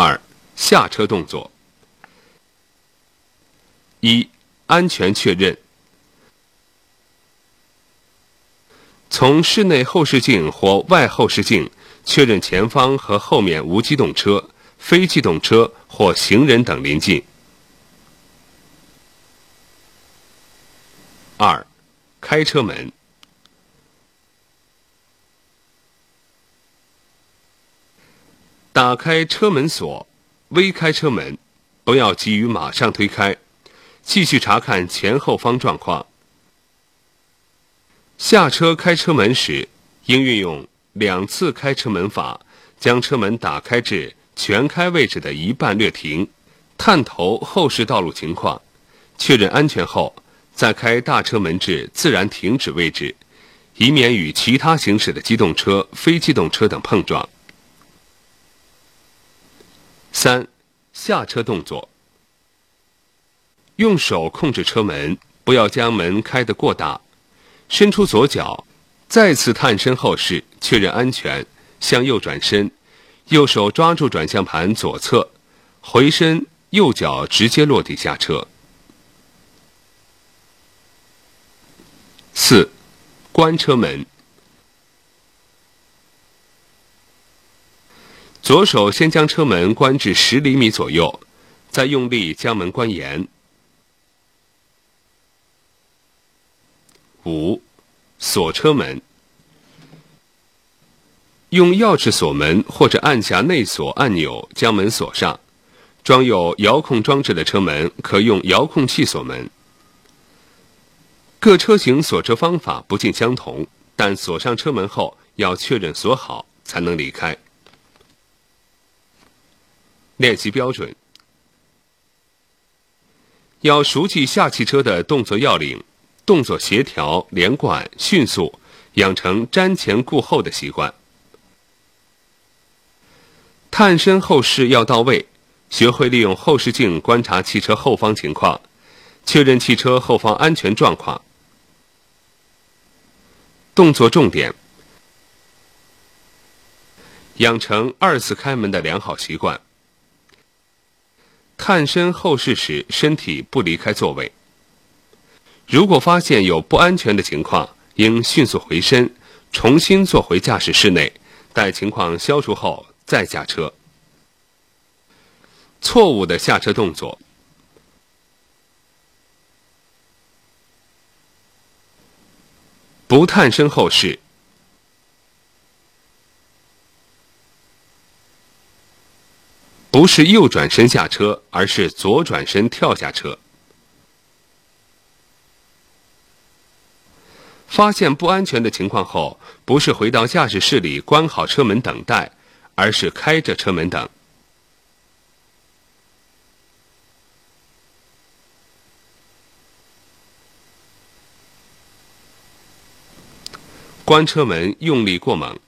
二、下车动作。一、安全确认。从室内后视镜或外后视镜确认前方和后面无机动车、非机动车或行人等临近。二、开车门。打开车门锁，微开车门，不要急于马上推开，继续查看前后方状况。下车开车门时，应运用两次开车门法，将车门打开至全开位置的一半略停，探头后视道路情况，确认安全后，再开大车门至自然停止位置，以免与其他行驶的机动车、非机动车等碰撞。三、下车动作。用手控制车门，不要将门开得过大。伸出左脚，再次探身后视，确认安全，向右转身，右手抓住转向盘左侧，回身，右脚直接落地下车。四、关车门。左手先将车门关至十厘米左右，再用力将门关严。五、锁车门。用钥匙锁门或者按下内锁按钮将门锁上。装有遥控装置的车门可用遥控器锁门。各车型锁车方法不尽相同，但锁上车门后要确认锁好才能离开。练习标准：要熟记下汽车的动作要领，动作协调、连贯、迅速，养成瞻前顾后的习惯。探身后视要到位，学会利用后视镜观察汽车后方情况，确认汽车后方安全状况。动作重点：养成二次开门的良好习惯。探身后视时，身体不离开座位。如果发现有不安全的情况，应迅速回身，重新坐回驾驶室内，待情况消除后再下车。错误的下车动作：不探身后视。不是右转身下车，而是左转身跳下车。发现不安全的情况后，不是回到驾驶室里关好车门等待，而是开着车门等。关车门用力过猛。